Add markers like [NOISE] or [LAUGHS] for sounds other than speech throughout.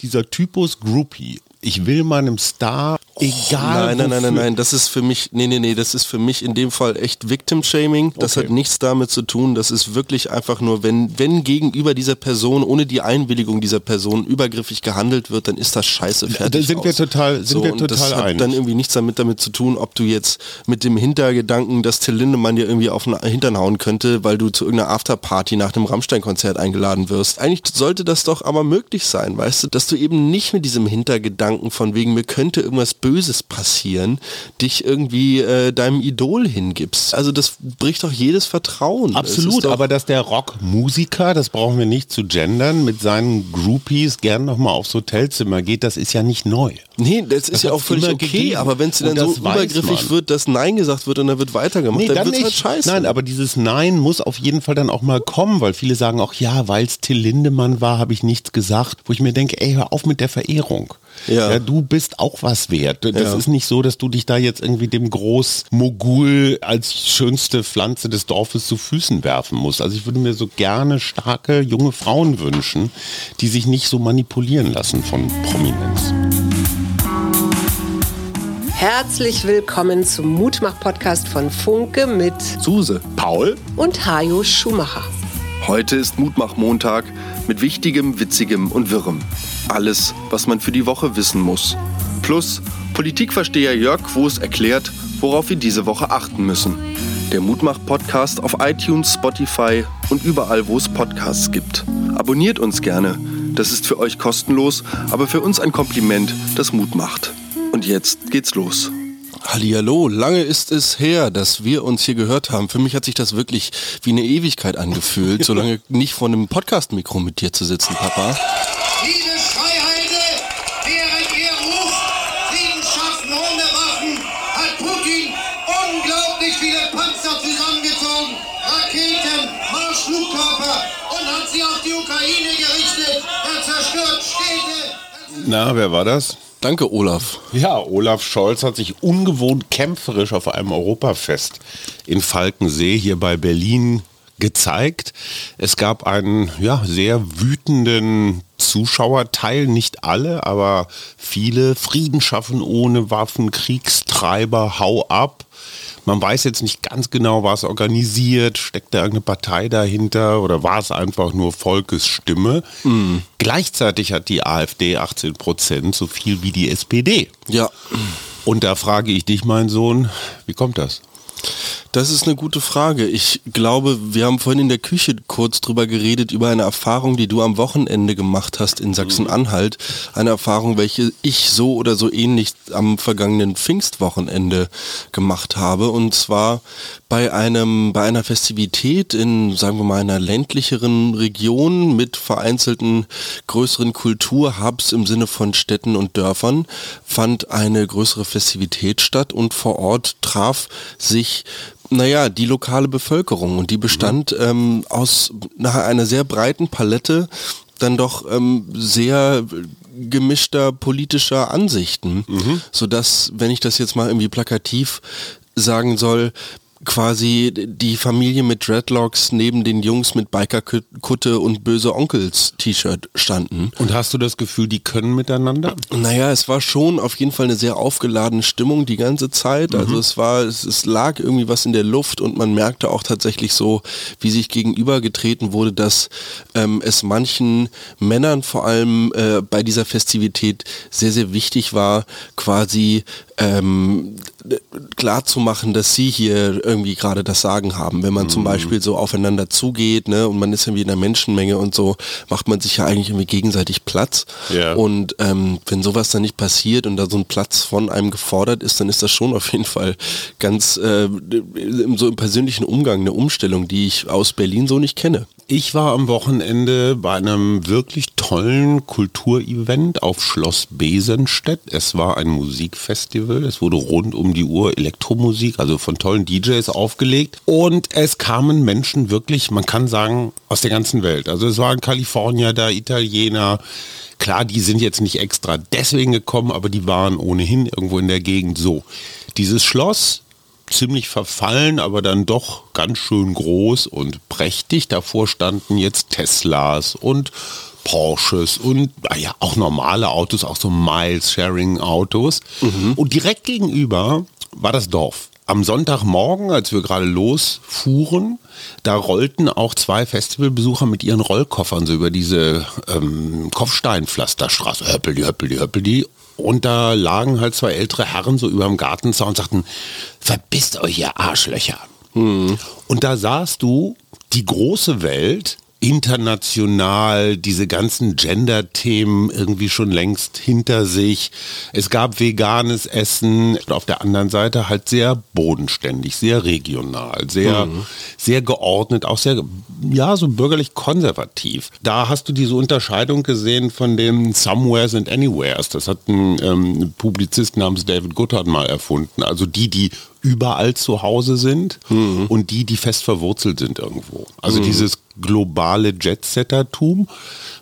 dieser Typus Groupie. Ich will meinem Star, egal. Nein, nein, nein, nein, nein, das ist für mich, nee, nee, nee, das ist für mich in dem Fall echt Victim-Shaming. Das Okay. hat nichts damit zu tun. Das ist wirklich einfach nur, wenn, wenn gegenüber dieser Person, ohne die Einwilligung dieser Person übergriffig gehandelt wird, dann ist das scheiße fertig. sind wir aus. total- sind so, wir und das total hat einig. dann irgendwie nichts damit, damit zu tun, ob du jetzt mit dem Hintergedanken, dass Till Lindemann dir irgendwie auf den Hintern hauen könnte, weil du zu irgendeiner Afterparty nach einem Rammstein-Konzert eingeladen wirst. Eigentlich sollte das doch aber möglich sein, weißt du, dass du eben nicht mit diesem Hintergedanken von wegen, mir könnte irgendwas Böses passieren, dich irgendwie äh, deinem Idol hingibst. Also das bricht doch jedes Vertrauen. Absolut, ist aber dass der Rockmusiker, das brauchen wir nicht zu gendern, mit seinen Groupies gern nochmal aufs Hotelzimmer geht, das ist ja nicht neu. Nee, das ist Das ja auch völlig okay, gegeben. aber wenn es dann so übergriffig man. wird, dass Nein gesagt wird und dann wird weitergemacht, Nee, dann, dann nicht. halt scheiße. Nein, aber dieses Nein muss auf jeden Fall dann auch mal kommen, weil viele sagen auch, ja, weil es Till Lindemann war, habe ich nichts gesagt. Wo ich mir denke, ey, hör auf mit der Verehrung. Ja. du bist auch was wert. Das Ja. ist nicht so, dass du dich da jetzt irgendwie dem Großmogul als schönste Pflanze des Dorfes zu Füßen werfen musst. Also ich würde mir so gerne starke junge Frauen wünschen, die sich nicht so manipulieren lassen von Prominenz. Herzlich willkommen zum Mutmach-Podcast von Funke mit Suse. Paul? und Hajo Schumacher. Heute ist Mutmach-Montag mit Wichtigem, Witzigem und Wirrem. Alles, was man für die Woche wissen muss. Plus Politikversteher Jörg Quos erklärt, worauf wir diese Woche achten müssen. Der Mutmach-Podcast auf iTunes, Spotify und überall, wo es Podcasts gibt. Abonniert uns gerne. Das ist für euch kostenlos, aber für uns ein Kompliment, das Mut macht. Und jetzt geht's los. Hallihallo, lange ist es her, dass wir uns hier gehört haben. Für mich hat sich das wirklich wie eine Ewigkeit angefühlt, [LAUGHS] so lange nicht vor einem Podcast-Mikro mit dir zu sitzen, Papa. Liebe Schreiheide, während ihr ruft, Frieden schaffen ohne Waffen, hat Putin unglaublich viele Panzer zusammengezogen, Raketen, Marschflugkörper und hat sie auf die Ukraine gerichtet. Er zerstört Städte. Na, wer war das? Danke, Olaf. Ja, Olaf Scholz hat sich ungewohnt kämpferisch auf einem Europafest in Falkensee hier bei Berlin gezeigt. Es gab einen ja, sehr wütenden Zuschauerteil, nicht alle, aber viele. Frieden schaffen ohne Waffen, Kriegstreiber, hau ab. Man weiß jetzt nicht ganz genau, war es organisiert, steckt da irgendeine Partei dahinter oder war es einfach nur Volkesstimme. Gleichzeitig hat die AfD 18 Prozent, so viel wie die SPD. Ja, Und da frage ich dich, mein Sohn, wie kommt das? Das ist eine gute Frage. Ich glaube, wir haben vorhin in der Küche kurz drüber geredet, über eine Erfahrung, die du am Wochenende gemacht hast in Sachsen-Anhalt. Eine Erfahrung, welche ich so oder so ähnlich am vergangenen Pfingstwochenende gemacht habe. Und zwar bei einem, bei einer Festivität in, sagen wir mal, einer ländlicheren Region mit vereinzelten größeren Kulturhubs im Sinne von Städten und Dörfern fand eine größere Festivität statt und vor Ort traf sich naja, die lokale Bevölkerung. Und die bestand ähm, aus nach einer sehr breiten Palette dann doch ähm, sehr gemischter politischer Ansichten, sodass, wenn ich das jetzt mal irgendwie plakativ sagen soll, quasi die Familie mit Dreadlocks neben den Jungs mit Bikerkutte und böse Onkels T-Shirt standen. Und hast du das Gefühl, die können miteinander? Naja, es war schon auf jeden Fall eine sehr aufgeladene Stimmung die ganze Zeit. Also es war, es, es lag irgendwie was in der Luft und man merkte auch tatsächlich so, wie sich gegenübergetreten wurde, dass ähm, es manchen Männern vor allem äh, bei dieser Festivität sehr, sehr wichtig war, quasi ähm, klar zu machen, dass sie hier irgendwie gerade das Sagen haben. Wenn man zum Beispiel so aufeinander zugeht, ne, und man ist irgendwie in einer Menschenmenge und so, macht man sich ja eigentlich irgendwie gegenseitig Platz. Ja. Und ähm, wenn sowas dann nicht passiert und da so ein Platz von einem gefordert ist, dann ist das schon auf jeden Fall ganz äh, so im persönlichen Umgang eine Umstellung, die ich aus Berlin so nicht kenne. Ich war am Wochenende bei einem wirklich tollen Kulturevent auf Schloss Besenstedt. Es war ein Musikfestival. Es wurde rund um die Uhr Elektromusik, also von tollen DJs aufgelegt. Und es kamen Menschen wirklich, man kann sagen, aus der ganzen Welt. Also es waren Kalifornier da, Italiener. Klar, die sind jetzt nicht extra deswegen gekommen, aber die waren ohnehin irgendwo in der Gegend so. Dieses Schloss ziemlich verfallen, aber dann doch ganz schön groß und prächtig. Davor standen jetzt Teslas und Porsches und ja auch normale Autos, auch so Miles-Sharing-Autos. Und direkt gegenüber war das Dorf. Am Sonntagmorgen, als wir gerade losfuhren, da rollten auch zwei Festivalbesucher mit ihren Rollkoffern so über diese ähm, Kopfsteinpflasterstraße, höppeldi, höppeldi, höppeldi. Und da lagen halt zwei ältere Herren so über dem Gartenzaun und sagten, verpisst euch ihr Arschlöcher. Und da sahst du die große Welt international diese ganzen Gender-Themen irgendwie schon längst hinter sich. Es gab veganes Essen, auf der anderen Seite halt sehr bodenständig, sehr regional, sehr, sehr geordnet, auch sehr, ja, so bürgerlich konservativ. Da hast du diese Unterscheidung gesehen von dem Somewheres and Anywheres. Das hat ein ähm, Publizist namens David Goodhart mal erfunden. Also die, die überall zu Hause sind und die, die fest verwurzelt sind irgendwo. Also dieses globale Jetsettertum,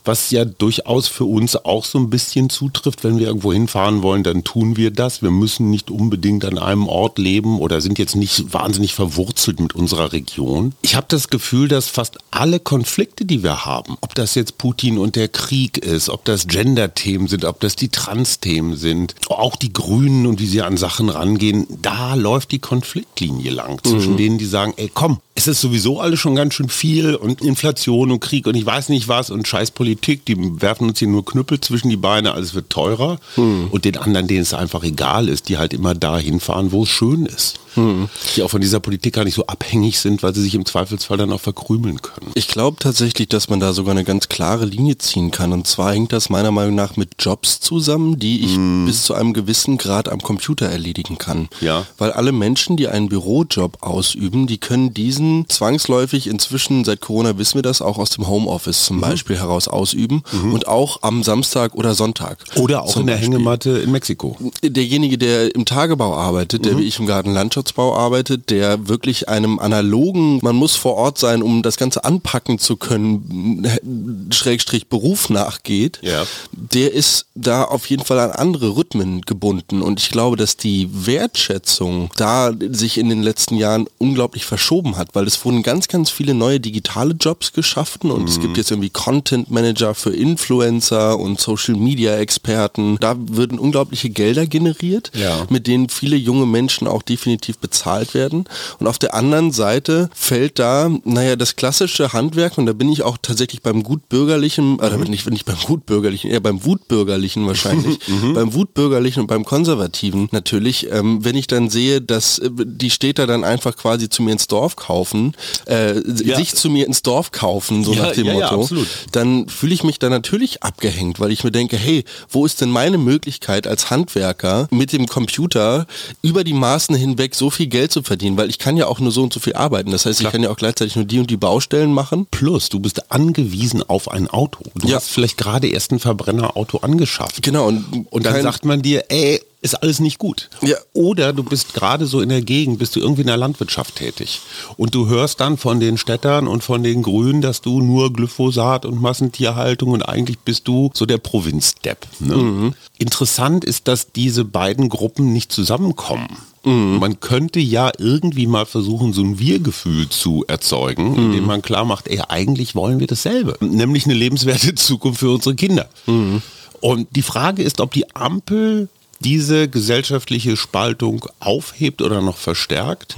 was ja durchaus für uns auch so ein bisschen zutrifft, wenn wir irgendwo hinfahren wollen, dann tun wir das. Wir müssen nicht unbedingt an einem Ort leben oder sind jetzt nicht wahnsinnig verwurzelt mit unserer Region. Ich habe das Gefühl, dass fast alle Konflikte, die wir haben, ob das jetzt Putin und der Krieg ist, ob das Gender-Themen sind, ob das die Trans-Themen sind, auch die Grünen und wie sie an Sachen rangehen, da läuft die Konfliktlinie lang zwischen denen, die sagen, ey komm, es ist sowieso alles schon ganz schön viel und Inflation und Krieg und ich weiß nicht was und scheiß Politik, die werfen uns hier nur Knüppel zwischen die Beine, alles wird teurer und den anderen, denen es einfach egal ist, die halt immer da hinfahren, wo es schön ist. Die auch von dieser Politik gar nicht so abhängig sind, weil sie sich im Zweifelsfall dann auch verkrümeln können. Ich glaube tatsächlich, dass man da sogar eine ganz klare Linie ziehen kann. Und zwar hängt das meiner Meinung nach mit Jobs zusammen, die ich bis zu einem gewissen Grad am Computer erledigen kann. Ja. Weil alle Menschen, die einen Bürojob ausüben, die können diesen zwangsläufig inzwischen, seit Corona wissen wir das, auch aus dem Homeoffice zum Beispiel heraus ausüben und auch am Samstag oder Sonntag. Oder auch in der Beispiel. Hängematte in Mexiko. derjenige, der im Tagebau arbeitet, der wie ich im Gartenlandschaftsbau arbeitet, der wirklich einem analogen, man muss vor Ort sein, um das Ganze anpacken zu können, Schrägstrich Beruf nachgeht, Ja. der ist da auf jeden Fall an andere Rhythmen gebunden. Und ich glaube, dass die Wertschätzung da sich in den letzten Jahren unglaublich verschoben hat, weil es wurden ganz, ganz viele neue digitale Jobs geschaffen und es gibt jetzt irgendwie Content Manager für Influencer und Social Media Experten. Da würden unglaubliche Gelder generiert, Ja. mit denen viele junge Menschen auch definitiv bezahlt werden. Und auf der anderen Seite fällt da, naja, das klassische Handwerk, und da bin ich auch tatsächlich beim gutbürgerlichen, oder nicht, nicht beim gutbürgerlichen, eher beim wutbürgerlichen wahrscheinlich, [LAUGHS] beim wutbürgerlichen und beim konservativen natürlich, ähm, wenn ich dann sehe, dass äh, die Städter dann einfach quasi zu mir ins Dorf kaufen, äh, Ja. sich zu mir ins Dorf kaufen, so Ja, nach dem ja, Motto, dann fühle ich mich da natürlich abgehängt, weil ich mir denke, hey, wo ist denn meine Möglichkeit als Handwerker mit dem Computer über die Maßen hinweg so viel Geld zu verdienen, weil ich kann ja auch nur so und so viel arbeiten. Das heißt, ich kann ja auch gleichzeitig nur die und die Baustellen machen. Plus, du bist angewiesen auf ein Auto. Du hast vielleicht gerade erst ein Verbrennerauto angeschafft. Genau. Und, Und dann sagt man dir, ey, ist alles nicht gut. Ja. Oder du bist gerade so in der Gegend, bist du irgendwie in der Landwirtschaft tätig. Und du hörst dann von den Städtern und von den Grünen, dass du nur Glyphosat und Massentierhaltung und eigentlich bist du so der Provinzdepp. Ne? Interessant ist, dass diese beiden Gruppen nicht zusammenkommen. Man könnte ja irgendwie mal versuchen, so ein Wir-Gefühl zu erzeugen, indem man klar macht, ey, eigentlich wollen wir dasselbe. Nämlich eine lebenswerte [LAUGHS] Zukunft für unsere Kinder. Und die Frage ist, ob die Ampel diese gesellschaftliche Spaltung aufhebt oder noch verstärkt.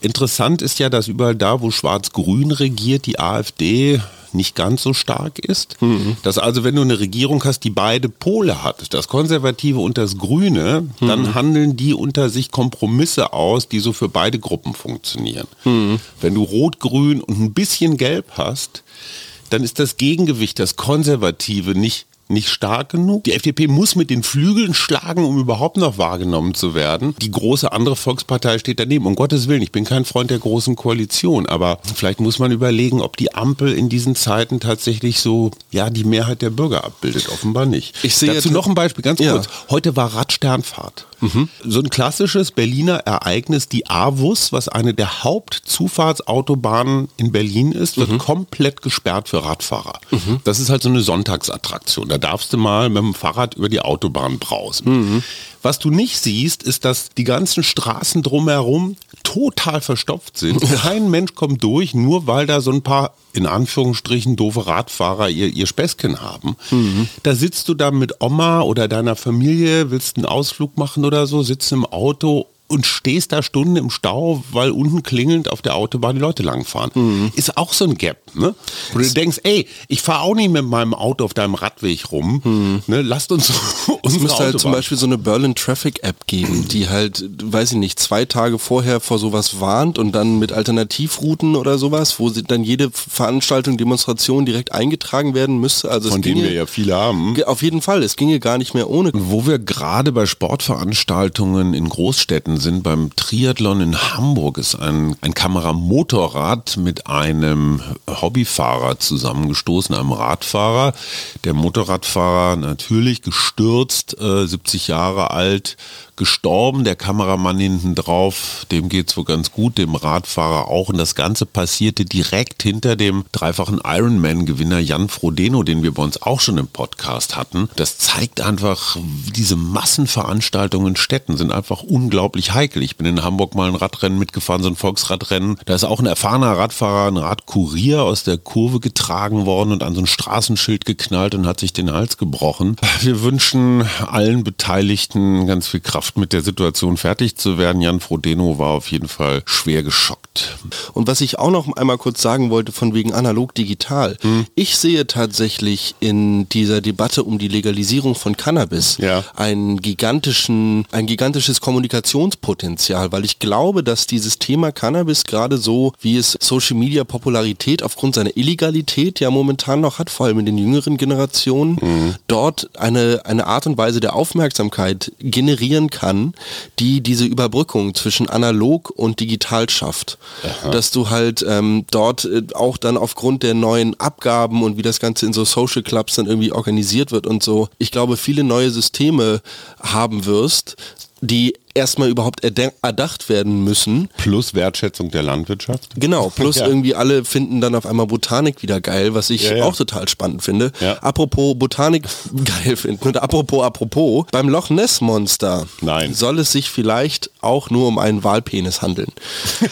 Interessant ist ja, dass überall da, wo Schwarz-Grün regiert, die AfD nicht ganz so stark ist. Dass also, wenn du eine Regierung hast, die beide Pole hat, das Konservative und das Grüne, dann handeln die unter sich Kompromisse aus, die so für beide Gruppen funktionieren. Wenn du Rot-Grün und ein bisschen Gelb hast, dann ist das Gegengewicht, das Konservative, nicht, nicht stark genug. Die FDP muss mit den Flügeln schlagen, um überhaupt noch wahrgenommen zu werden. Die große andere Volkspartei steht daneben. Um Gottes Willen, ich bin kein Freund der großen Koalition, aber vielleicht muss man überlegen, ob die Ampel in diesen Zeiten tatsächlich so, ja, die Mehrheit der Bürger abbildet. Offenbar nicht. Ich sehe Dazu noch ein Beispiel, ganz Ja. kurz. Heute war Radsternfahrt. So ein klassisches Berliner Ereignis, die AWUS, was eine der Hauptzufahrtsautobahnen in Berlin ist, wird komplett gesperrt für Radfahrer. Das ist halt so eine Sonntagsattraktion. Da darfst du mal mit dem Fahrrad über die Autobahn brausen. Was du nicht siehst, ist, dass die ganzen Straßen drumherum total verstopft sind. Kein Mensch kommt durch, nur weil da so ein paar in Anführungsstrichen doofe Radfahrer ihr, ihr Späßchen haben. Mhm. Da sitzt du da mit Oma oder deiner Familie, willst einen Ausflug machen oder so, sitzt im Auto und stehst da Stunden im Stau, weil unten klingelnd auf der Autobahn die Leute langfahren. Mhm. Ist auch so ein Gap, ne? Wo du denkst, ey, ich fahre auch nicht mit meinem Auto auf deinem Radweg rum. Mhm. Ne? Lasst uns [LAUGHS] Es müsste halt zum Beispiel so eine Berlin Traffic App geben, die halt, weiß ich nicht, zwei Tage vorher vor sowas warnt und dann mit Alternativrouten oder sowas, wo dann jede Veranstaltung, Demonstration direkt eingetragen werden müsste. Also Von denen wir ja viele haben. Auf jeden Fall, es ginge gar nicht mehr ohne. Wo wir gerade bei Sportveranstaltungen in Großstädten sind beim Triathlon in Hamburg ist ein, ein Kameramotorrad mit einem Hobbyfahrer zusammengestoßen, einem Radfahrer. Der Motorradfahrer natürlich gestürzt, äh, 70 Jahre alt, gestorben, der Kameramann hinten drauf, dem geht's wohl ganz gut, dem Radfahrer auch. Und das Ganze passierte direkt hinter dem dreifachen Ironman-Gewinner Jan Frodeno, den wir bei uns auch schon im Podcast hatten. Das zeigt einfach, diese Massenveranstaltungen in Städten sind einfach unglaublich heikel. Ich bin in Hamburg mal ein Radrennen mitgefahren, so ein Volksradrennen. Da ist auch ein erfahrener Radfahrer, ein Radkurier aus der Kurve getragen worden und an so ein Straßenschild geknallt und hat sich den Hals gebrochen. Wir wünschen allen Beteiligten ganz viel Kraft geschafft, mit der Situation fertig zu werden. Jan Frodeno war auf jeden Fall schwer geschockt. Und was ich auch noch einmal kurz sagen wollte, von wegen analog digital. Hm. Ich sehe tatsächlich in dieser Debatte um die Legalisierung von Cannabis ja. einen gigantischen, ein gigantisches Kommunikationspotenzial, weil ich glaube, dass dieses Thema Cannabis gerade so, wie es Social Media Popularität aufgrund seiner Illegalität ja momentan noch hat, vor allem in den jüngeren Generationen, mhm. dort eine, eine Art und Weise der Aufmerksamkeit generieren kann, die diese Überbrückung zwischen analog und digital schafft. Aha. Dass du halt ähm, dort äh, auch dann aufgrund der neuen Abgaben und wie das Ganze in so Social Clubs dann irgendwie organisiert wird und so, ich glaube, viele neue Systeme haben wirst, die erstmal überhaupt erdacht werden müssen. Plus Wertschätzung der Landwirtschaft. Genau, [LAUGHS] plus ja. irgendwie alle finden dann auf einmal Botanik wieder geil, was ich ja, ja. auch total spannend finde. Apropos Botanik [LAUGHS] geil finden und apropos, apropos, beim Loch Ness Monster Nein. soll es sich vielleicht auch nur um einen Walpenis handeln. [LAUGHS]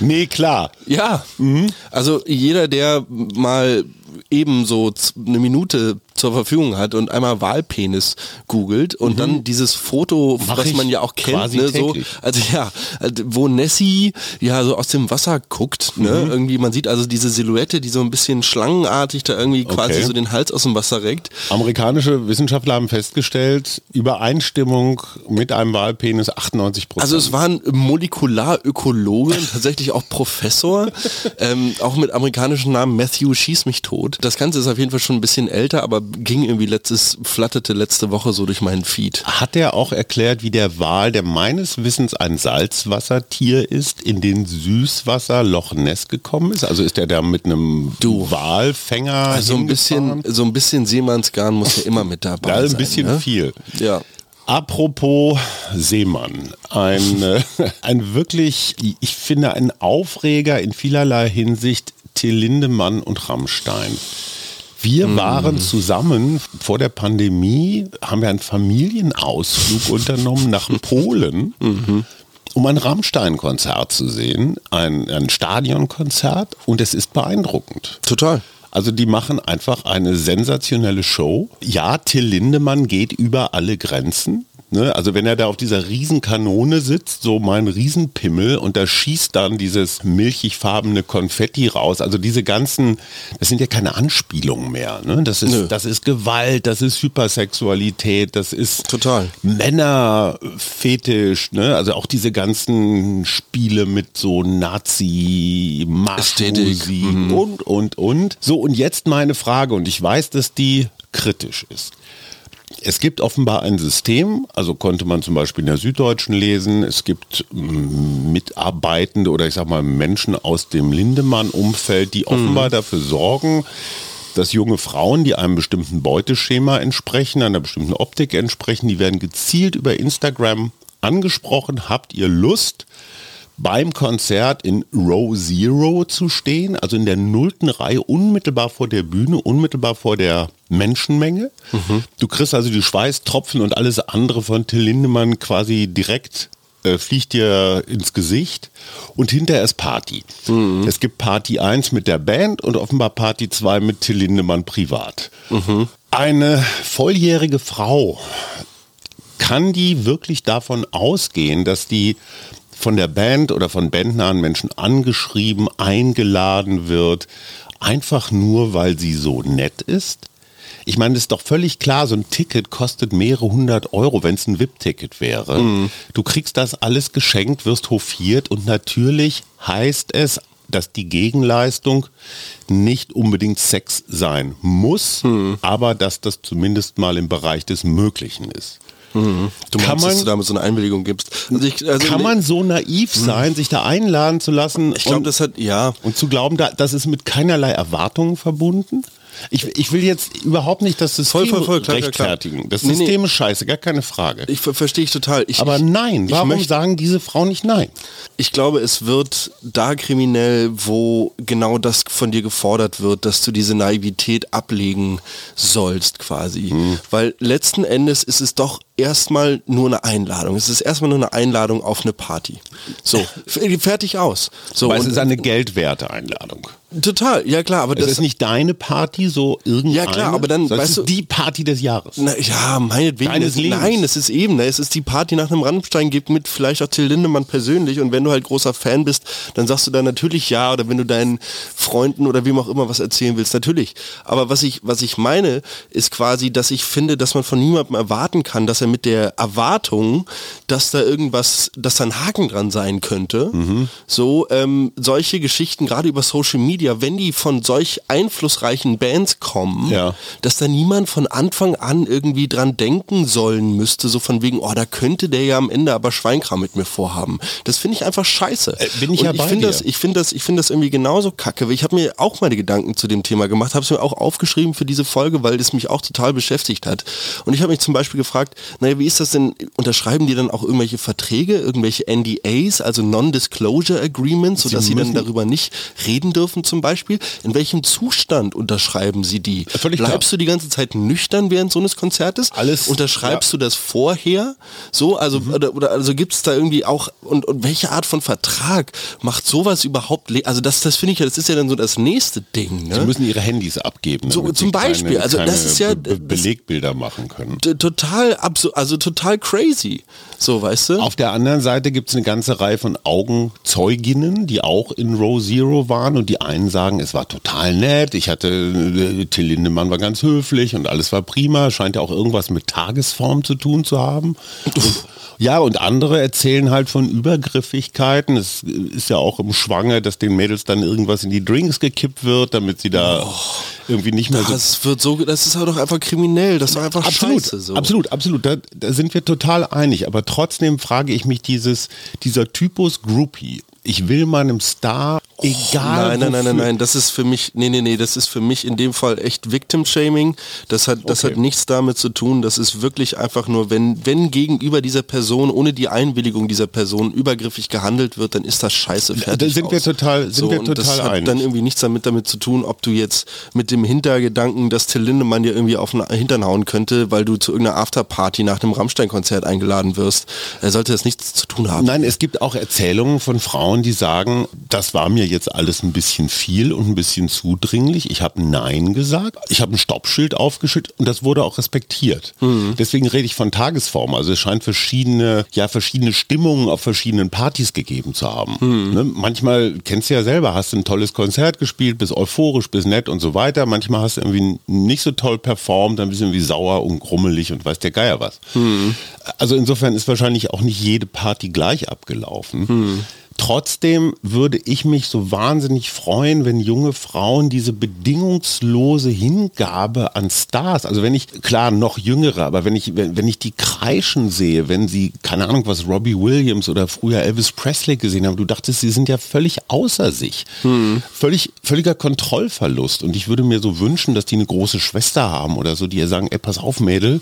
nee, klar. Ja, mhm. also jeder, der mal eben so eine Minute zur Verfügung hat und einmal Wahlpenis googelt und mhm. dann dieses Foto, Mach was man ja auch kennt, ne, so, also ja, also wo Nessie ja so aus dem Wasser guckt, ne, mhm. irgendwie, man sieht also diese Silhouette, die so ein bisschen schlangenartig da irgendwie okay. quasi so den Hals aus dem Wasser reckt. Amerikanische Wissenschaftler haben festgestellt, Übereinstimmung mit einem Wahlpenis 98 Prozent. Also es war ein Molekularökologe, [LAUGHS] tatsächlich auch Professor, ähm, auch mit amerikanischen Namen Matthew Schieß mich tot. Das Ganze ist auf jeden Fall schon ein bisschen älter, aber ging irgendwie letztes, flatterte letzte Woche so durch meinen Feed. Hat er auch erklärt, wie der Wal, der meines Wissens ein Salzwassertier ist, in den Süßwasser Loch Ness gekommen ist? Also ist er da mit einem du, Walfänger also ein bisschen, so ein bisschen Seemannsgarn muss ja immer mit dabei ja, ein sein. Ein bisschen ne? viel. Ja. Apropos Seemann, ein, [LAUGHS] äh, ein wirklich, ich finde, ein Aufreger in vielerlei Hinsicht Till Lindemann und Rammstein. Wir mhm. waren zusammen vor der Pandemie, haben wir einen Familienausflug unternommen nach [LAUGHS] Polen. Mhm um ein Rammstein-Konzert zu sehen, ein, ein Stadionkonzert und es ist beeindruckend. Total. Also die machen einfach eine sensationelle Show. Ja, Till Lindemann geht über alle Grenzen. Ne? Also wenn er da auf dieser Riesenkanone sitzt, so mein Riesenpimmel und da schießt dann dieses milchigfarbene Konfetti raus. Also diese ganzen, das sind ja keine Anspielungen mehr. Ne? Das, ist, das ist Gewalt, das ist Hypersexualität, das ist total Männerfetisch. Ne? Also auch diese ganzen Spiele mit so Nazi, Marschmusik mhm. und, und, und. So und jetzt meine Frage und ich weiß, dass die kritisch ist. Es gibt offenbar ein System, also konnte man zum Beispiel in der Süddeutschen lesen, es gibt mm, Mitarbeitende oder ich sag mal Menschen aus dem Lindemann-Umfeld, die offenbar mhm. dafür sorgen, dass junge Frauen, die einem bestimmten Beuteschema entsprechen, einer bestimmten Optik entsprechen, die werden gezielt über Instagram angesprochen. Habt ihr Lust, beim Konzert in Row Zero zu stehen, also in der nullten Reihe, unmittelbar vor der Bühne, unmittelbar vor der Menschenmenge. Du kriegst also die Schweißtropfen und alles andere von Till Lindemann quasi direkt äh, fliegt dir ins Gesicht und hinterher ist Party. Es gibt Party 1 mit der Band und offenbar Party 2 mit Till Lindemann privat. Eine volljährige Frau, kann die wirklich davon ausgehen, dass die von der Band oder von bandnahen Menschen angeschrieben, eingeladen wird, einfach nur, weil sie so nett ist? Ich meine, es ist doch völlig klar, so ein Ticket kostet mehrere hundert Euro, wenn es ein VIP-Ticket wäre. Du kriegst das alles geschenkt, wirst hofiert und natürlich heißt es, dass die Gegenleistung nicht unbedingt Sex sein muss, aber dass das zumindest mal im Bereich des Möglichen ist. Du Kann meinst, man- dass du damit so eine Einwilligung gibst. Also ich, also Kann man so naiv sein, sich da einladen zu lassen Ich glaube, und, das hat, ja, und zu glauben, da, das ist mit keinerlei Erwartungen verbunden? Ich, ich will jetzt überhaupt nicht das System Voll, voll, voll, klar, klar, klar. rechtfertigen. Das Nee, nee. System ist scheiße, gar keine Frage. ich ver verstehe ich total. Ich, Aber nein, ich warum möchte- sagen diese Frauen nicht nein? Ich glaube, es wird da kriminell, wo genau das von dir gefordert wird, dass du diese Naivität ablegen sollst quasi. Mhm. Weil letzten Endes ist es doch erstmal nur eine Einladung. Es ist erstmal nur eine Einladung auf eine Party. So, [LAUGHS] fertig aus. So, Weil es ist eine geldwerte Einladung. Total, ja klar, aber Es das ist nicht deine Party, so irgendeine. Ja, klar, aber dann, es weißt ist du- die Party des Jahres. Na, ja, meinetwegen. Deines Es- Lebens. Nein, es ist eben, ne, es ist die Party nach einem Rammstein gibt mit vielleicht auch Till Lindemann persönlich und wenn du halt großer Fan bist, dann sagst du da natürlich ja oder wenn du deinen Freunden oder wem auch immer was erzählen willst, natürlich. Aber was ich, was ich meine, ist quasi, dass ich finde, dass man von niemandem erwarten kann, dass er mit der Erwartung, dass da irgendwas, dass da ein Haken dran sein könnte, Mhm. so ähm, solche Geschichten, gerade über Social Media, wenn die von solch einflussreichen Bands kommen, Ja. dass da niemand von Anfang an irgendwie dran denken sollen müsste, so von wegen, oh, da könnte der ja am Ende aber Schweinkram mit mir vorhaben. Das finde ich einfach scheiße. Äh, bin ich Und ja ich bei finde dir. das, ich finde das, ich finde das irgendwie genauso kacke. Ich habe mir auch meine Gedanken zu dem Thema gemacht, habe es mir auch aufgeschrieben für diese Folge, weil es mich auch total beschäftigt hat. Und ich habe mich zum Beispiel gefragt, naja, wie ist das denn? Unterschreiben die dann auch irgendwelche Verträge, irgendwelche NDAs, also Non-Disclosure Agreements, sodass sie, dann müssen- darüber nicht reden dürfen zum Beispiel? In welchem Zustand unterschreiben sie die? Völlig klar. Bleibst du die ganze Zeit nüchtern während so eines Konzertes? Alles, Unterschreibst ja. du das vorher? So, also, Mhm. oder, oder also gibt es da irgendwie auch, und, und welche Art von Vertrag macht sowas überhaupt, also das, das finde ich ja, das ist ja dann so das nächste Ding, Sie ne? müssen ihre Handys abgeben. So, zum sie Beispiel, keine, also das keine ist ja- Be Be das- Belegbilder machen können. Total absurd, also total crazy. So, weißt du? Auf der anderen Seite gibt es eine ganze Reihe von Augenzeuginnen, die auch in Row Zero waren und die einen sagen, es war total nett, ich hatte, äh, Till Lindemann war ganz höflich und alles war prima, scheint ja auch irgendwas mit Tagesform zu tun zu haben. Ja, und andere erzählen halt von Übergriffigkeiten. Es ist ja auch im Schwange, dass den Mädels dann irgendwas in die Drinks gekippt wird, damit sie da irgendwie nicht mehr so das wird so, das ist aber doch einfach kriminell, das ist doch einfach Absolut, scheiße. So. absolut, absolut. Da, da sind wir total einig. Aber trotzdem frage ich mich dieses, dieser Typus Groupie. Ich will meinem Star, egal Nein, nein, nein, nein, nein, das ist für mich, nee, nee, nee, das ist für mich in dem Fall echt Victim-Shaming. Das hat, das Okay. hat nichts damit zu tun. Das ist wirklich einfach nur, wenn, wenn gegenüber dieser Person, ohne die Einwilligung dieser Person übergriffig gehandelt wird, dann ist das scheiße fertig. Da sind wir aus. total- sind wir und total das hat einig. dann irgendwie nichts damit, damit zu tun, ob du jetzt mit dem Hintergedanken, dass Till Lindemann dir irgendwie auf den Hintern hauen könnte, weil du zu irgendeiner Afterparty nach einem Rammstein-Konzert eingeladen wirst. Er sollte das nichts zu tun haben. Nein, es gibt auch Erzählungen von Frauen, die sagen, das war mir jetzt alles ein bisschen viel und ein bisschen zudringlich. Ich habe Nein gesagt. Ich habe ein Stoppschild aufgeschüttet und das wurde auch respektiert. Mhm. Deswegen rede ich von Tagesform. Also es scheint verschiedene, ja, verschiedene Stimmungen auf verschiedenen Partys gegeben zu haben. Mhm. Ne? Manchmal, kennst du ja selber, hast du ein tolles Konzert gespielt, bist euphorisch, bist nett und so weiter. Manchmal hast du irgendwie nicht so toll performt, ein bisschen wie sauer und grummelig und weiß der Geier was. Also insofern ist wahrscheinlich auch nicht jede Party gleich abgelaufen. Trotzdem würde ich mich so wahnsinnig freuen, wenn junge Frauen diese bedingungslose Hingabe an Stars, also wenn ich, klar, noch jüngere, aber wenn ich, wenn, wenn ich die kreischen sehe, wenn sie, keine Ahnung, was Robbie Williams oder früher Elvis Presley gesehen haben, du dachtest, sie sind ja völlig außer sich. Völlig, völliger Kontrollverlust. Und ich würde mir so wünschen, dass die eine große Schwester haben oder so, die ihr sagen, ey, pass auf, Mädel,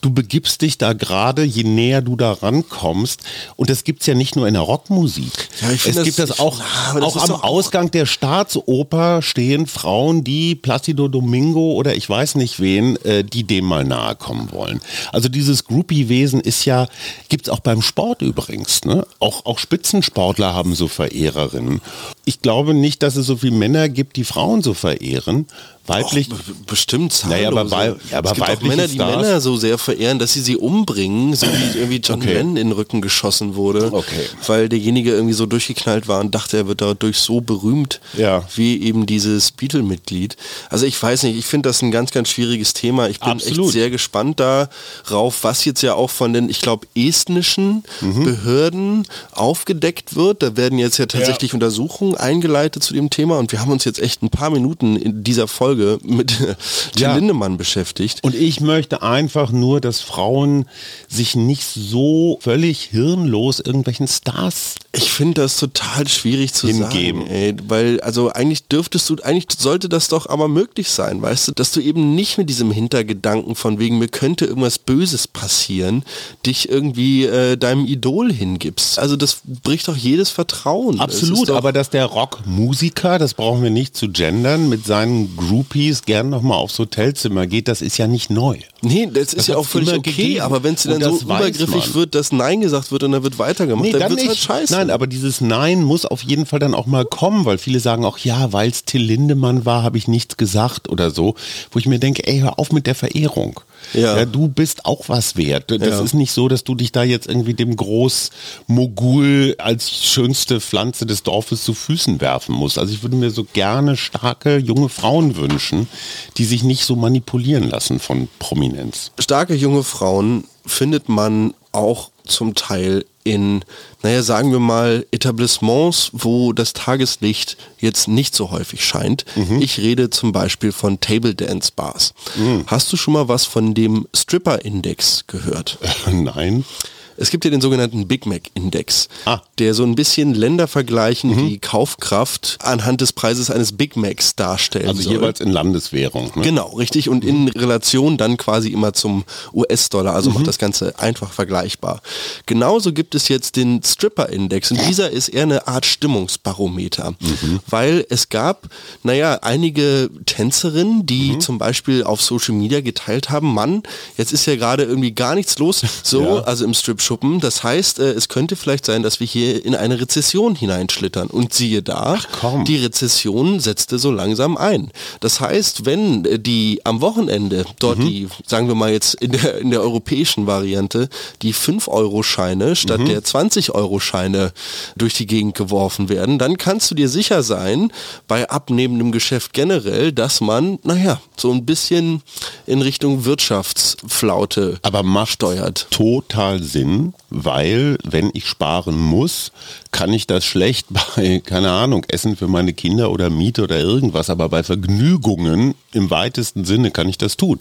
du begibst dich da gerade, je näher du da rankommst. Und das gibt's ja nicht nur in der Rockmusik. Ja, ich es gibt das- das ich- auch, das auch am auch- Ausgang der Staatsoper stehen Frauen, die Placido Domingo oder ich weiß nicht wen, äh, die dem mal nahe kommen wollen. Also dieses Groupie-Wesen ist ja, gibt's auch beim Sport übrigens. Ne? Auch, auch Spitzensportler haben so Verehrerinnen. Ich glaube nicht, dass es so viele Männer gibt, die Frauen so verehren. Weiblich, Och, bestimmt zahllose. Naja, aber wei- ja, aber es gibt auch Männer, die Stars- Männer so sehr verehren, dass sie sie umbringen, so wie irgendwie John Okay. Lennon in den Rücken geschossen wurde, Okay. weil derjenige irgendwie so durchgeknallt war und dachte, er wird dadurch so berühmt, Ja. wie eben dieses Beatle-Mitglied. Also ich weiß nicht, ich finde das ein ganz, ganz schwieriges Thema. Ich bin Absolut. echt sehr gespannt darauf, was jetzt ja auch von den, ich glaube, estnischen Mhm. Behörden aufgedeckt wird. Da werden jetzt ja tatsächlich Untersuchungen eingeleitet zu dem Thema und wir haben uns jetzt echt ein paar Minuten in dieser Folge mit [LAUGHS] Till Ja. Lindemann beschäftigt. Und ich möchte einfach nur, dass Frauen sich nicht so völlig hirnlos irgendwelchen Stars Ich finde das total schwierig zu Hingeben. sagen, ey, weil also eigentlich dürftest du, eigentlich sollte das doch aber möglich sein, weißt du, dass du eben nicht mit diesem Hintergedanken von wegen mir könnte irgendwas Böses passieren, dich irgendwie äh, deinem Idol hingibst. Also das bricht doch jedes Vertrauen. Absolut, aber dass der Rockmusiker, das brauchen wir nicht zu gendern, mit seinen Groupies gern nochmal aufs Hotelzimmer geht, das ist ja nicht neu. Nee, das ist Das ja auch völlig okay, gegeben. aber wenn es dann so übergriffig man. wird, dass Nein gesagt wird und dann wird weitergemacht, Nee, dann, dann nicht. halt scheiße. Nein, aber dieses Nein muss auf jeden Fall dann auch mal kommen, weil viele sagen auch, ja, weil es Till Lindemann war, habe ich nichts gesagt oder so, wo ich mir denke, ey, hör auf mit der Verehrung. Ja. du bist auch was wert. Das Ja. ist nicht so, dass du dich da jetzt irgendwie dem Großmogul als schönste Pflanze des Dorfes zu Füßen werfen musst. Also ich würde mir so gerne starke junge Frauen wünschen, die sich nicht so manipulieren lassen von Prominenz. starke junge Frauen findet man auch zum Teil in, naja, sagen wir mal, Etablissements, wo das Tageslicht jetzt nicht so häufig scheint. Ich rede zum Beispiel von Table Dance Bars. Hast du schon mal was von dem Stripper-Index gehört? [LAUGHS] Nein. Es gibt ja den sogenannten Big Mac Index, Ah. der so ein bisschen Länder vergleichen, die Kaufkraft anhand des Preises eines Big Macs darstellen Also soll. jeweils in Landeswährung. Ne? Genau, richtig. Und in Relation dann quasi immer zum US-Dollar, also macht das Ganze einfach vergleichbar. Genauso gibt es jetzt den Stripper-Index und dieser ist eher eine Art Stimmungsbarometer, weil es gab, naja, einige Tänzerinnen, die zum Beispiel auf Social Media geteilt haben, Mann, jetzt ist ja gerade irgendwie gar nichts los, so, Ja. also im Strip-Schuppen. Das heißt, äh, es könnte vielleicht sein, dass wir hier in eine Rezession hineinschlittern. Und siehe da, die Rezession setzte so langsam ein. Das heißt, wenn äh, die am Wochenende dort Mhm. die, sagen wir mal jetzt in der, in der europäischen Variante, die 5-Euro-Scheine statt Mhm. der 20-Euro-Scheine durch die Gegend geworfen werden, dann kannst du dir sicher sein, bei abnehmendem Geschäft generell, dass man, naja, so ein bisschen in Richtung Wirtschaftsflaute Aber macht steuert. total Sinn, weil wenn ich sparen muss, kann ich das schlecht [LAUGHS] bei, keine Ahnung, Essen für meine Kinder oder Miete oder irgendwas, aber bei Vergnügungen im weitesten Sinne kann ich das tun.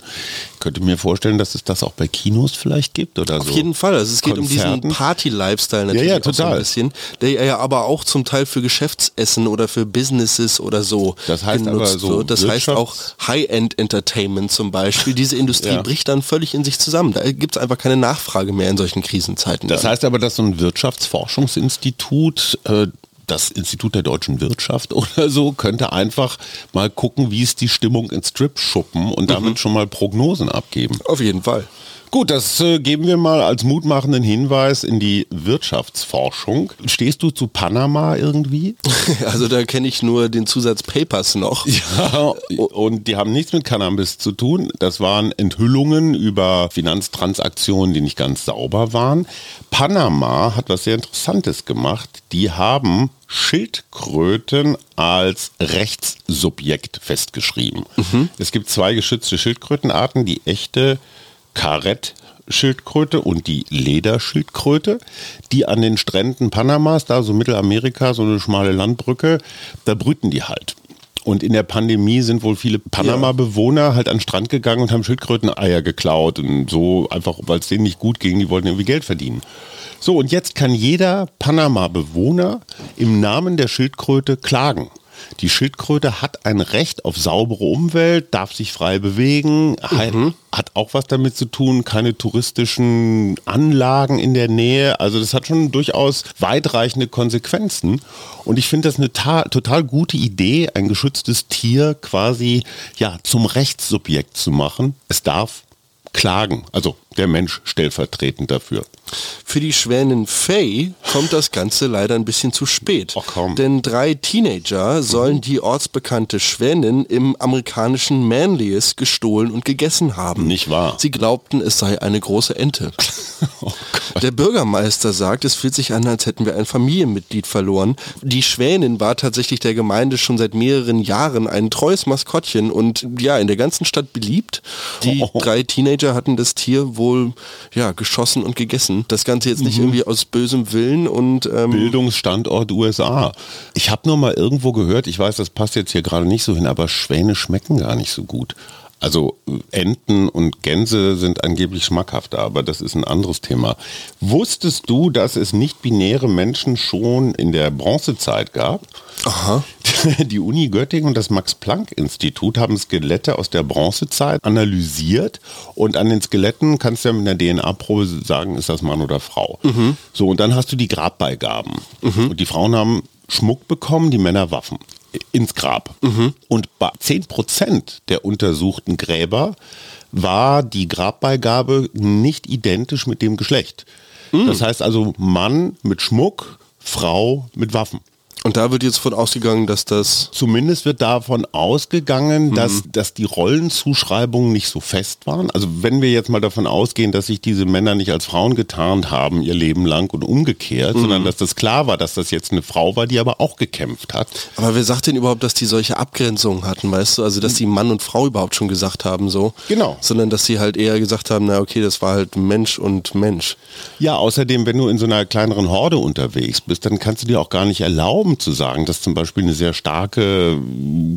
Ich könnte mir vorstellen, dass es das auch bei Kinos vielleicht gibt oder so. Auf jeden Fall. Also es geht um Konzerten. diesen Party-Lifestyle natürlich Ja, ja, auch so total. ein bisschen, der ja aber auch zum Teil für Geschäftsessen oder für Businesses oder so Das heißt aber genutzt so wird. Das heißt auch High-End-Entertainment zum Beispiel. Diese Industrie Ja. bricht dann völlig in sich zusammen. Da gibt es einfach keine Nachfrage mehr in solchen Krisenzeiten. Das dann. heißt aber, dass so ein Wirtschaftsforschungsinstitut, äh, das Institut der deutschen Wirtschaft [LAUGHS] oder so, könnte einfach mal gucken, wie ist die Stimmung in Strip-Schuppen und damit schon mal Prognosen abgeben. Auf jeden Fall. Gut, das äh, geben wir mal als mutmachenden Hinweis in die Wirtschaftsforschung. Stehst du zu Panama irgendwie? [LAUGHS] Also da kenne ich nur den Zusatz Papers noch. Ja, und die haben nichts mit Cannabis zu tun. Das waren Enthüllungen über Finanztransaktionen, die nicht ganz sauber waren. Panama hat was sehr Interessantes gemacht. Die haben Schildkröten als Rechtssubjekt festgeschrieben. Es gibt zwei geschützte Schildkrötenarten, die echte Karett-Schildkröte und die Lederschildkröte, die an den Stränden Panamas, da so Mittelamerika, so eine schmale Landbrücke, da brüten die halt. Und in der Pandemie sind wohl viele Panama-Bewohner halt an den Strand gegangen und haben Schildkröteneier geklaut und so einfach, weil es denen nicht gut ging, die wollten irgendwie Geld verdienen. So, und jetzt kann jeder Panama-Bewohner im Namen der Schildkröte klagen. Die Schildkröte hat ein Recht auf saubere Umwelt, darf sich frei bewegen, mhm. hat auch was damit zu tun, keine touristischen Anlagen in der Nähe. Also das hat schon durchaus weitreichende Konsequenzen. Und ich finde das eine total gute Idee, ein geschütztes Tier quasi ja zum Rechtssubjekt zu machen. Es darf klagen, also der Mensch stellvertretend dafür. Für die Schwänin Faye kommt das Ganze leider ein bisschen zu spät. Oh, komm. Denn drei Teenager sollen die ortsbekannte Schwänin im amerikanischen Manlius gestohlen und gegessen haben. Nicht wahr? Sie glaubten, es sei eine große Ente. [LAUGHS] oh Der Bürgermeister sagt, es fühlt sich an, als hätten wir ein Familienmitglied verloren. Die Schwänin war tatsächlich der Gemeinde schon seit mehreren Jahren ein treues Maskottchen und ja, in der ganzen Stadt beliebt. Die oh. drei Teenager hatten das Tier wohl ja, geschossen und gegessen. Das Ganze jetzt nicht mhm. irgendwie aus bösem Willen und ähm Bildungsstandort USA. Ich habe nur mal irgendwo gehört, ich weiß, das passt jetzt hier gerade nicht so hin, aber Schwäne schmecken gar nicht so gut. Also Enten und Gänse sind angeblich schmackhafter, aber das ist ein anderes Thema. Wusstest du, dass es nicht-binäre Menschen schon in der Bronzezeit gab? Aha. [LAUGHS] Die Uni Göttingen und das Max-Planck-Institut haben Skelette aus der Bronzezeit analysiert und an den Skeletten kannst du ja mit einer DNA-Probe sagen, ist das Mann oder Frau. Mhm. So, und dann hast du die Grabbeigaben. Mhm. Und die Frauen haben Schmuck bekommen, die Männer Waffen ins Grab. Mhm. Und bei 10 Prozent der untersuchten Gräber war die Grabbeigabe nicht identisch mit dem Geschlecht. Mhm. Das heißt also Mann mit Schmuck, Frau mit Waffen. Und da wird jetzt von ausgegangen, dass das... Zumindest wird davon ausgegangen, mhm. dass, dass die Rollenzuschreibungen nicht so fest waren. Also wenn wir jetzt mal davon ausgehen, dass sich diese Männer nicht als Frauen getarnt haben ihr Leben lang und umgekehrt, mhm. sondern dass das klar war, dass das jetzt eine Frau war, die aber auch gekämpft hat. Aber wer sagt denn überhaupt, dass die solche Abgrenzungen hatten, weißt du? Also dass die Mann und Frau überhaupt schon gesagt haben so. Genau. Sondern dass sie halt eher gesagt haben, na okay, das war halt Mensch und Mensch. Ja, außerdem, wenn du in so einer kleineren Horde unterwegs bist, dann kannst du dir auch gar nicht erlauben, zu sagen, dass zum Beispiel eine sehr starke,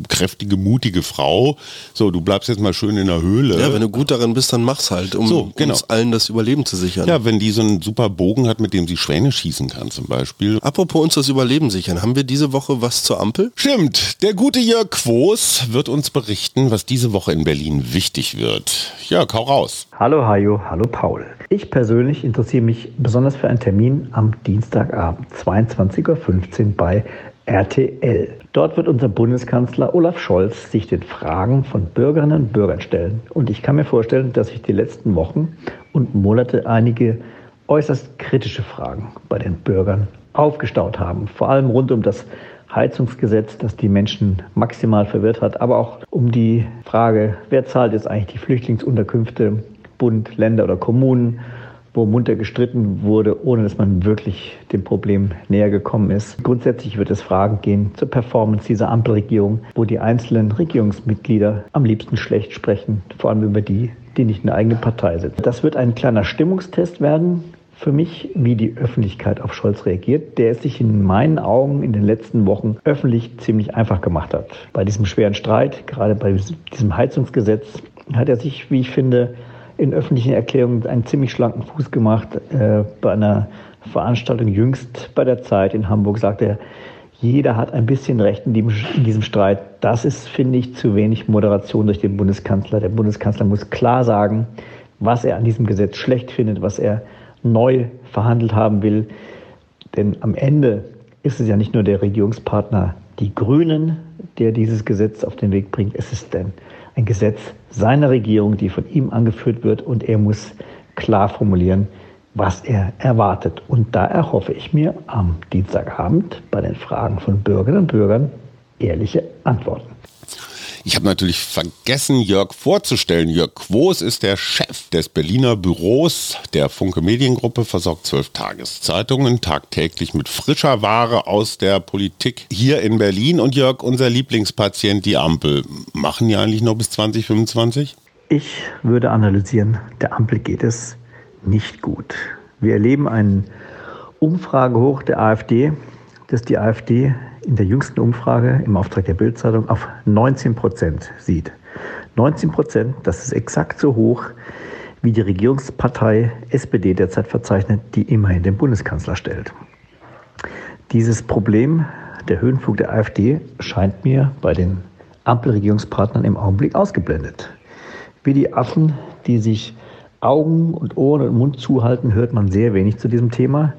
kräftige, mutige Frau, so, du bleibst jetzt mal schön in der Höhle. Ja, wenn du gut darin bist, dann mach's halt, um so, genau. uns allen das Überleben zu sichern. Ja, wenn die so einen super Bogen hat, mit dem sie Schwäne schießen kann zum Beispiel. Apropos uns das Überleben sichern, haben wir diese Woche was zur Ampel? Stimmt, der gute Jörg Quos wird uns berichten, was diese Woche in Berlin wichtig wird. Jörg, hau raus. Hallo Hajo, hallo Paul. Ich persönlich interessiere mich besonders für einen Termin am Dienstagabend, 22.15 Uhr bei RTL. Dort wird unser Bundeskanzler Olaf Scholz sich den Fragen von Bürgerinnen und Bürgern stellen. Und ich kann mir vorstellen, dass sich die letzten Wochen und Monate einige äußerst kritische Fragen bei den Bürgern aufgestaut haben. Vor allem rund um das Heizungsgesetz, das die Menschen maximal verwirrt hat, aber auch um die Frage, wer zahlt jetzt eigentlich die Flüchtlingsunterkünfte, Bund, Länder oder Kommunen, wo munter gestritten wurde, ohne dass man wirklich dem Problem näher gekommen ist. Grundsätzlich wird es Fragen gehen zur Performance dieser Ampelregierung, wo die einzelnen Regierungsmitglieder am liebsten schlecht sprechen, vor allem über die, die nicht in der eigenen Partei sind. Das wird ein kleiner Stimmungstest werden für mich, wie die Öffentlichkeit auf Scholz reagiert, der es sich in meinen Augen in den letzten Wochen öffentlich ziemlich einfach gemacht hat. Bei diesem schweren Streit, gerade bei diesem Heizungsgesetz, hat er sich, wie ich finde, in öffentlichen Erklärungen einen ziemlich schlanken Fuß gemacht. Äh, bei einer Veranstaltung jüngst bei der Zeit in Hamburg sagte er, jeder hat ein bisschen Recht in, in diesem Streit. Das ist, finde ich, zu wenig Moderation durch den Bundeskanzler. Der Bundeskanzler muss klar sagen, was er an diesem Gesetz schlecht findet, was er neu verhandelt haben will. Denn am Ende ist es ja nicht nur der Regierungspartner, die Grünen, der dieses Gesetz auf den Weg bringt. Es ist denn ein Gesetz seiner Regierung, die von ihm angeführt wird, und er muss klar formulieren, was er erwartet. Und da erhoffe ich mir am Dienstagabend bei den Fragen von Bürgerinnen und Bürgern ehrliche Antworten. Ich habe natürlich vergessen, Jörg vorzustellen. Jörg Quos ist der Chef des Berliner Büros der Funke Mediengruppe, versorgt zwölf Tageszeitungen, tagtäglich mit frischer Ware aus der Politik hier in Berlin. Und Jörg, unser Lieblingspatient, die Ampel, machen die eigentlich noch bis 2025? Ich würde analysieren, der Ampel geht es nicht gut. Wir erleben einen Umfragehoch der AfD, dass die AfD in der jüngsten Umfrage im Auftrag der Bildzeitung auf 19 Prozent sieht. 19 Prozent, das ist exakt so hoch, wie die Regierungspartei SPD derzeit verzeichnet, die immerhin den Bundeskanzler stellt. Dieses Problem der Höhenflug der AfD scheint mir bei den Ampelregierungspartnern im Augenblick ausgeblendet. Wie die Affen, die sich Augen und Ohren und Mund zuhalten, hört man sehr wenig zu diesem Thema.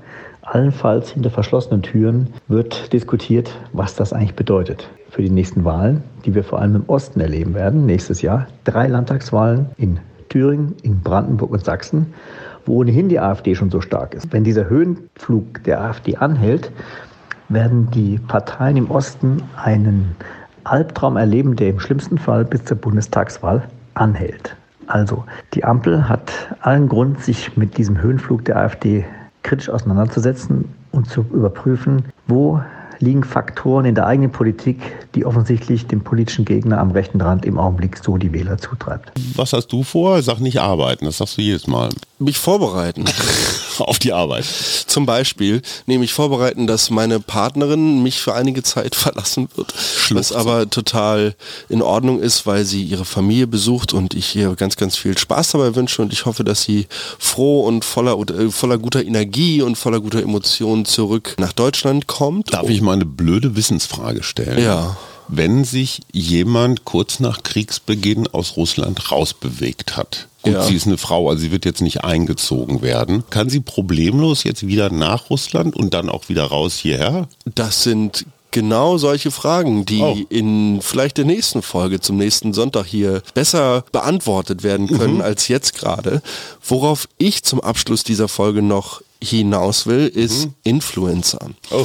Allenfalls hinter verschlossenen Türen wird diskutiert, was das eigentlich bedeutet für die nächsten Wahlen, die wir vor allem im Osten erleben werden, nächstes Jahr. Drei Landtagswahlen in Thüringen, in Brandenburg und Sachsen, wo ohnehin die AfD schon so stark ist. Wenn dieser Höhenflug der AfD anhält, werden die Parteien im Osten einen Albtraum erleben, der im schlimmsten Fall bis zur Bundestagswahl anhält. Also, die Ampel hat allen Grund, sich mit diesem Höhenflug der AfD kritisch auseinanderzusetzen und zu überprüfen, wo liegen Faktoren in der eigenen Politik, die offensichtlich dem politischen Gegner am rechten Rand im Augenblick so die Wähler zutreibt. Was hast du vor? Sag nicht arbeiten, das sagst du jedes Mal. Mich vorbereiten. [LAUGHS] Auf die Arbeit. Zum Beispiel nämlich vorbereiten, dass meine Partnerin mich für einige Zeit [LAUGHS] verlassen wird. Was aber total in Ordnung ist, weil sie ihre Familie besucht und ich ihr ganz, ganz viel Spaß dabei wünsche und ich hoffe, dass sie froh und voller, äh, voller guter Energie und voller guter Emotionen zurück nach Deutschland kommt. Darf ich mal eine blöde Wissensfrage stellen? Ja. Wenn sich jemand kurz nach Kriegsbeginn aus Russland rausbewegt hat, gut, Ja. sie ist eine Frau, also sie wird jetzt nicht eingezogen werden, kann sie problemlos jetzt wieder nach Russland und dann auch wieder raus hierher? Das sind genau solche Fragen, die Oh. in vielleicht der nächsten Folge zum nächsten Sonntag hier besser beantwortet werden können als jetzt gerade. Worauf ich zum Abschluss dieser Folge noch hinaus will, ist Influencer. Oh.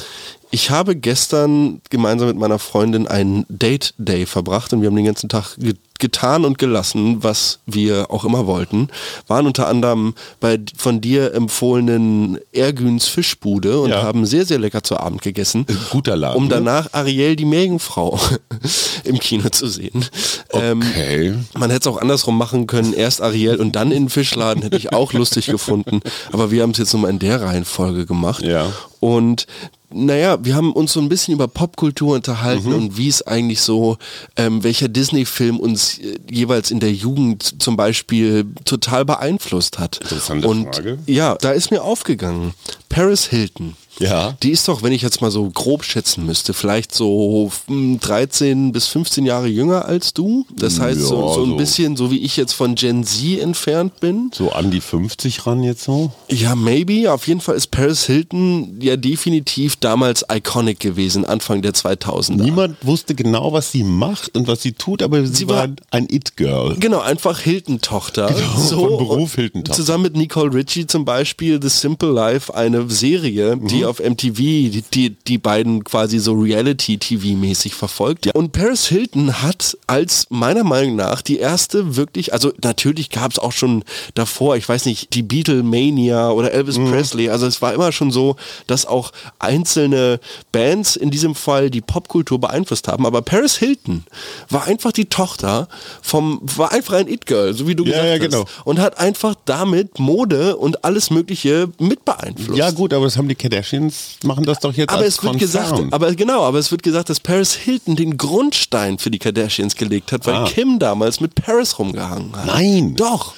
Ich habe gestern gemeinsam mit meiner Freundin einen Date Day verbracht und wir haben den ganzen Tag ge getan und gelassen, was wir auch immer wollten. Waren unter anderem bei von dir empfohlenen Ergüns Fischbude und Ja. haben sehr, sehr lecker zu Abend gegessen. Guter Laden, Um ne? danach Ariel die Meerjungfrau [LAUGHS] im Kino zu sehen. Ähm, Okay. man hätte es auch andersrum machen können. Erst Ariel und dann in den Fischladen hätte ich auch lustig gefunden. Aber wir haben es jetzt nur mal in der Reihenfolge gemacht. Ja. Und naja, wir haben uns so ein bisschen über Popkultur unterhalten und wie es eigentlich so, ähm, welcher Disney-Film uns äh, jeweils in der Jugend zum Beispiel total beeinflusst hat. Interessante und Frage. ja, da ist mir aufgegangen, Paris Hilton. Ja. Die ist doch, wenn ich jetzt mal so grob schätzen müsste, vielleicht so hm, 13 bis 15 Jahre jünger als du. Das heißt, so, Ja, so ein so. bisschen, so wie ich jetzt von Gen Z entfernt bin. So an die 50 ran jetzt so? Ja, maybe. Auf jeden Fall ist Paris Hilton ja definitiv damals iconic gewesen, Anfang der 2000er. Niemand wusste genau, was sie macht und was sie tut, aber sie, Sie war war- ein It-Girl. Genau, einfach Hilton-Tochter. Genau, von Beruf Hilton-Tochter. Zusammen mit Nicole Ritchie zum Beispiel The Simple Life, eine Serie, Mhm. die auf MTV die, die, die beiden quasi so Reality-TV-mäßig verfolgt. Ja. Und Paris Hilton hat als meiner Meinung nach die erste wirklich, also natürlich gab es auch schon davor, ich weiß nicht, die Beatlemania oder Elvis Mhm. Presley, also es war immer schon so, dass auch einzelne Bands in diesem Fall die Popkultur beeinflusst haben, aber Paris Hilton war einfach die Tochter vom, war einfach ein It-Girl, so wie du Ja, gesagt ja, hast. genau. Und hat einfach damit Mode und alles Mögliche mit beeinflusst. Ja gut, aber das haben die Kardashians, machen das doch jetzt aber es wird Konzern. gesagt, aber genau, aber es wird gesagt, dass Paris Hilton den Grundstein für die Kardashians gelegt hat, weil Ah. Kim damals mit Paris rumgehangen hat. Nein. Doch.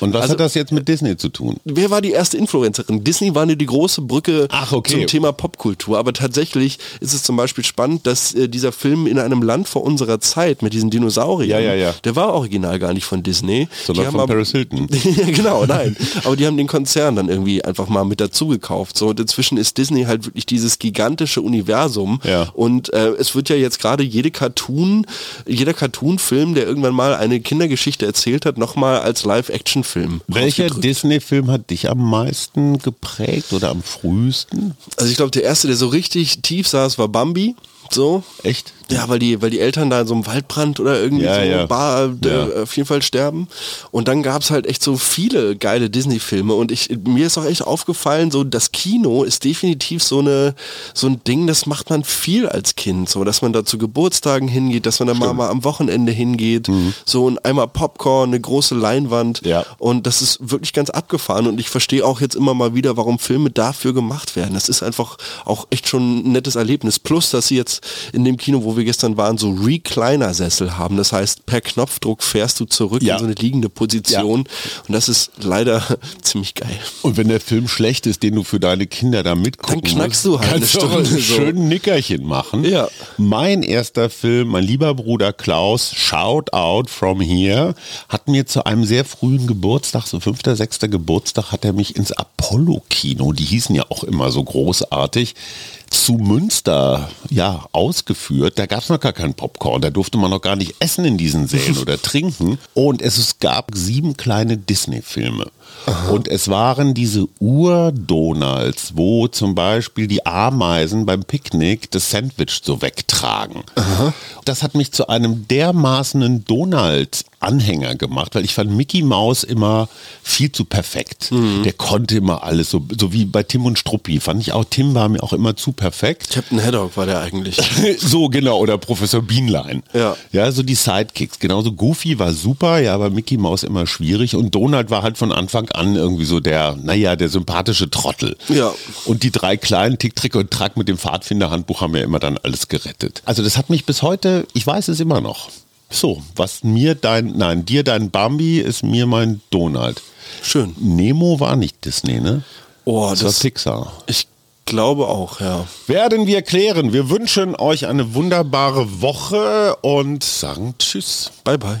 Und was Also- hat das jetzt mit Disney zu tun? Wer war die erste Influencerin? Disney war nur die große Brücke Ach, okay. zum Thema Popkultur. Aber tatsächlich ist es zum Beispiel spannend, dass äh, dieser Film in einem Land vor unserer Zeit mit diesen Dinosauriern, Ja, ja, ja. der war original gar nicht von Disney. Sondern Die von aber- Paris Hilton. [LAUGHS] genau, nein. Aber die haben den Konzern dann irgendwie einfach mal mit dazu gekauft. So, und inzwischen ist Disney halt wirklich dieses gigantische Universum. Und äh, es wird ja jetzt gerade jede Cartoon, jeder Cartoon-Film, der irgendwann mal eine Kindergeschichte erzählt hat, nochmal als Live-Action-Film. Welcher. Disney-Film hat dich am meisten geprägt oder am frühesten? Also ich glaube, der erste, der so richtig tief saß, war Bambi. So. Echt? Ja, weil die, weil die Eltern da in so einem Waldbrand oder irgendwie Ja, so ja. Bar, äh, Ja. auf jeden Fall sterben. Und dann gab's halt echt so viele geile Disney-Filme und ich, mir ist auch echt aufgefallen, so das Kino ist definitiv so eine, so ein Ding, das macht man viel als Kind, so, dass man da zu Geburtstagen hingeht, dass man da mal, mal am Wochenende hingeht, so und einmal Popcorn, eine große Leinwand Mhm. Ja. und das ist wirklich ganz abgefahren und ich verstehe auch jetzt immer mal wieder, warum Filme dafür gemacht werden. Das ist einfach auch echt schon ein nettes Erlebnis. Plus, dass sie jetzt dass in dem Kino, wo wir gestern waren, so Recliner-Sessel haben. Das heißt, per Knopfdruck fährst du zurück Ja. in so eine liegende Position. Und das ist leider [LAUGHS] ziemlich geil. Und wenn der Film schlecht ist, den du für deine Kinder da mitgucken Dann knackst musst, du halt kannst eine du Stunde einen so. schönen Nickerchen machen. Ja. Mein erster Film, mein lieber Bruder Klaus, Shout Out From Here, hat mir zu einem sehr frühen Geburtstag, so fünfter, sechster Geburtstag, hat er mich ins Apollo-Kino, die hießen ja auch immer so großartig, zu Münster ja ausgeführt. Da gab es noch gar keinen Popcorn, da durfte man noch gar nicht essen in diesen Sälen [LAUGHS] oder trinken. Und es, es gab sieben kleine Disney-Filme. Und es waren diese Ur-Donalds, wo zum Beispiel die Ameisen beim Picknick das Sandwich so wegtragen. Das hat mich zu einem dermaßenen Donald-Anhänger gemacht, weil ich fand Mickey Mouse immer viel zu perfekt. Der konnte immer alles, so, so wie bei Tim und Struppi. Fand ich auch, Tim war mir auch immer zu perfekt. Captain Haddock war der eigentlich. [LAUGHS] so genau, oder Professor Bienlein. Ja. Ja, so die Sidekicks. Genauso Goofy war super, ja, aber Mickey Mouse immer schwierig. Und Donald war halt von Anfang an irgendwie so der, naja, der sympathische Trottel. Ja. Und die drei kleinen Tick, Trick und Track mit dem Pfadfinderhandbuch haben ja immer dann alles gerettet. Also das hat mich bis heute, ich weiß es immer noch. So, was mir dein, nein, dir dein Bambi ist mir mein Donald. Schön. Nemo war nicht Disney, ne? Oh, Das war das, Pixar. ich glaube auch, ja. Werden wir klären. Wir wünschen euch eine wunderbare Woche und sagen Tschüss. Bye, bye.